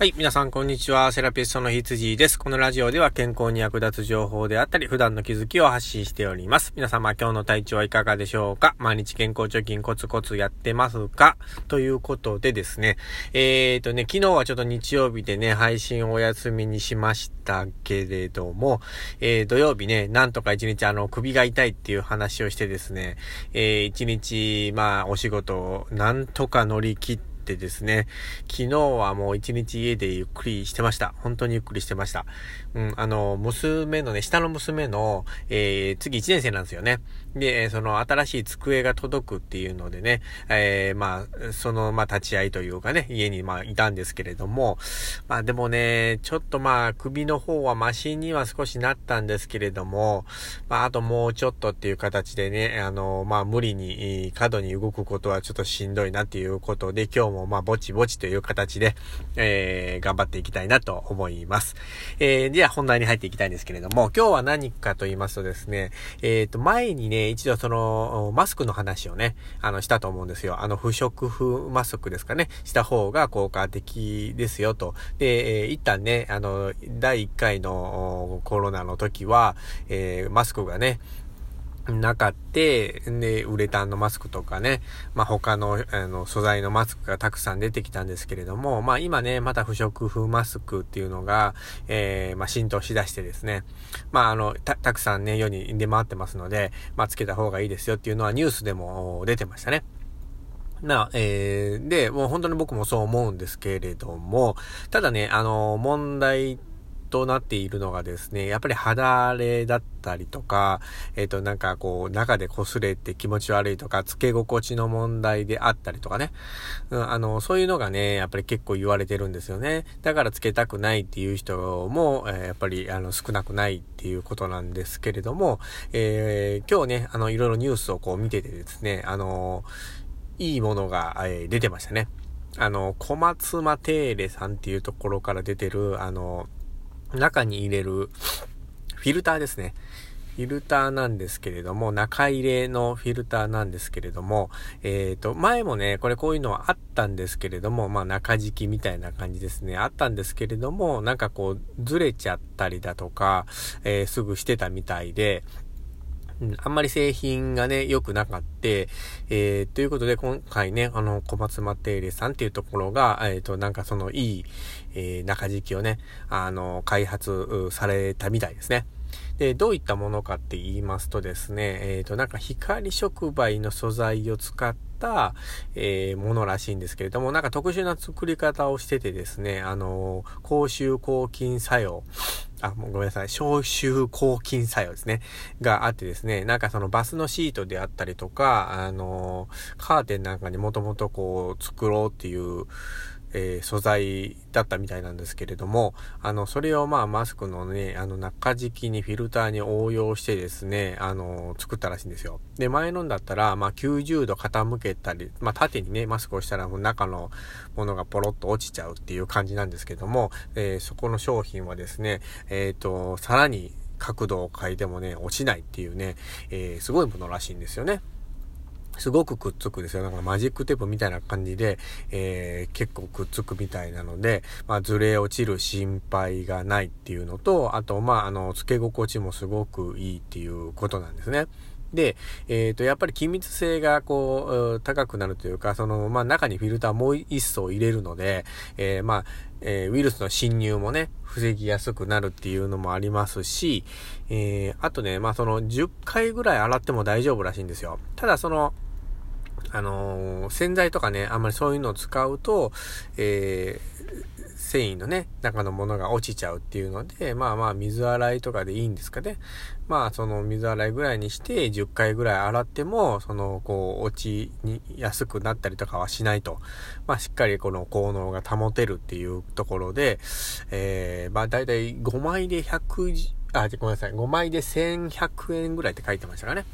はい。皆さん、こんにちは。セラピストのひつじです。このラジオでは健康に役立つ情報であったり、普段の気づきを発信しております。皆様、今日の体調はいかがでしょうか？毎日健康貯金コツコツやってますか？ということでですね。えーとね、昨日はちょっと日曜日でね、配信をお休みにしましたけれども、えー、土曜日ね、なんとか一日あの、首が痛いっていう話をしてですね、えー、一日、まあ、お仕事をなんとか乗り切って、ってですね、昨日はもう一日家でゆっくりしてました。本当にゆっくりしてました。うん、あの、娘のね、下の娘の、えー、次1年生なんですよね。で、その新しい机が届くっていうのでね、えー、まあ、その、まあ、立ち会いというかね、家にまあ、いたんですけれども、まあ、でもね、ちょっとまあ、首の方はマシンには少しなったんですけれども、まあ、あともうちょっとっていう形でね、あの、まあ、無理に、過度に動くことはちょっとしんどいなっていうことで、今日もまあ、ぼちぼちという形で、えー、頑張っていきたいなと思います。えー、では本題に入っていきたいんですけれども、今日は何かと言いますとですね、えっ、ー、と、前にね、一度その、マスクの話をね、あの、したと思うんですよ。あの、不織布マスクですかね、した方が効果的ですよと。で、えー、一旦ね、あの、第1回のコロナの時は、えー、マスクがね、なかって、で、ウレタンのマスクとかね、まあ、他の、あの、素材のマスクがたくさん出てきたんですけれども、まあ、今ね、また不織布マスクっていうのが、えー、まあ、浸透しだしてですね、まあ、あの、た、たくさんね、世に出回ってますので、まあ、つけた方がいいですよっていうのはニュースでも出てましたね。な、えー、で、もう本当に僕もそう思うんですけれども、ただね、あの、問題となっているのがですね、やっぱり肌荒れだったりとか、えっ、ー、と、なんかこう、中で擦れて気持ち悪いとか、付け心地の問題であったりとかね。うん、あの、そういうのがね、やっぱり結構言われてるんですよね。だから付けたくないっていう人も、えー、やっぱり、あの、少なくないっていうことなんですけれども、えー、今日ね、あの、いろいろニュースをこう見ててですね、あの、いいものが、えー、出てましたね。あの、小松マテーレさんっていうところから出てる、あの、中に入れるフィルターですね。フィルターなんですけれども、中入れのフィルターなんですけれども、えっ、ー、と、前もね、これこういうのはあったんですけれども、まあ中敷きみたいな感じですね。あったんですけれども、なんかこう、ずれちゃったりだとか、えー、すぐしてたみたいで、あんまり製品がね、良くなかった。えー、ということで、今回ね、あの、小松マテーレさんっていうところが、えっ、ー、と、なんかそのいい、えー、中敷きをね、あの、開発されたみたいですね。で、どういったものかって言いますとですね、えっ、ー、と、なんか光触媒の素材を使った、えー、ものらしいんですけれども、なんか特殊な作り方をしててですね、あの、口臭抗菌作用、あ、もうごめんなさい、消臭抗菌作用ですね。があってですね、なんかそのバスのシートであったりとか、あの、カーテンなんかにもともとこう作ろうっていう、えー、素材だったみたいなんですけれども、あの、それをまあマスクのね、あの中敷きにフィルターに応用してですね、あの、作ったらしいんですよ。で、前のんだったら、まあ90度傾けたり、まあ縦にね、マスクをしたら中のものがポロッと落ちちゃうっていう感じなんですけども、えー、そこの商品はですね、えっ、ー、と、さらに角度を変えてもね、落ちないっていうね、え、すごいものらしいんですよね。すごくくっつくですよ。なんかマジックテープみたいな感じで、えー、結構くっつくみたいなので、まあ、ずれ落ちる心配がないっていうのと、あと、まあ、あの、付け心地もすごくいいっていうことなんですね。で、えっ、ー、と、やっぱり気密性がこう、高くなるというか、その、まあ、中にフィルターもう一層入れるので、えー、まあ、えー、ウイルスの侵入もね、防ぎやすくなるっていうのもありますし、えー、あとね、まあ、その、10回ぐらい洗っても大丈夫らしいんですよ。ただ、その、あのー、洗剤とかね、あんまりそういうのを使うと、えー、繊維のね、中のものが落ちちゃうっていうので、まあまあ水洗いとかでいいんですかね。まあその水洗いぐらいにして10回ぐらい洗っても、そのこう落ちにやすくなったりとかはしないと。まあしっかりこの効能が保てるっていうところで、えー、まあだいたい5枚で100、あ、ごめんなさい、5枚で1100円ぐらいって書いてましたかね。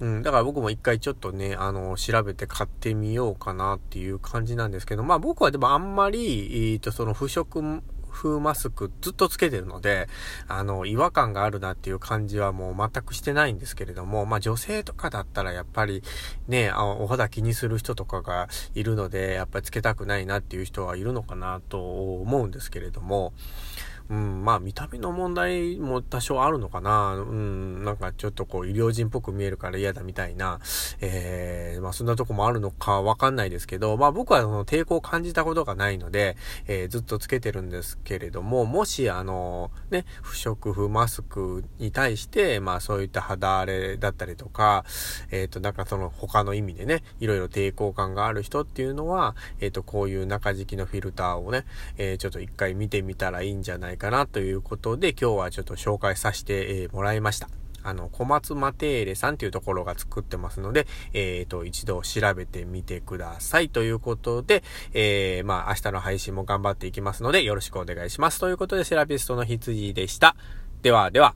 うん、だから僕も一回ちょっとね、あの、調べて買ってみようかなっていう感じなんですけど、まあ僕はでもあんまり、えっ、と、その不織風マスクずっとつけてるので、あの、違和感があるなっていう感じはもう全くしてないんですけれども、まあ女性とかだったらやっぱりね、あお肌気にする人とかがいるので、やっぱりつけたくないなっていう人はいるのかなと思うんですけれども、うん、まあ見た目の問題も多少あるのかな。うん、なんかちょっとこう医療人っぽく見えるから嫌だみたいな、えー、まあそんなとこもあるのかわかんないですけど、まあ僕はその抵抗を感じたことがないので、えー、ずっとつけてるんですけれども、もしあの、ね、不織布マスクに対して、まあそういった肌荒れだったりとか、えっ、ー、となんかその他の意味でね、いろいろ抵抗感がある人っていうのは、えっ、とこういう中敷きのフィルターをね、えちょっと一回見てみたらいいんじゃないないかなということで、今日はちょっと紹介させてもらいました。あの、小松マテーレさんというところが作ってますので、えっ、ー、と、一度調べてみてください。ということで、えー、まあ、明日の配信も頑張っていきますので、よろしくお願いします。ということで、セラピストの羊でした。では、では。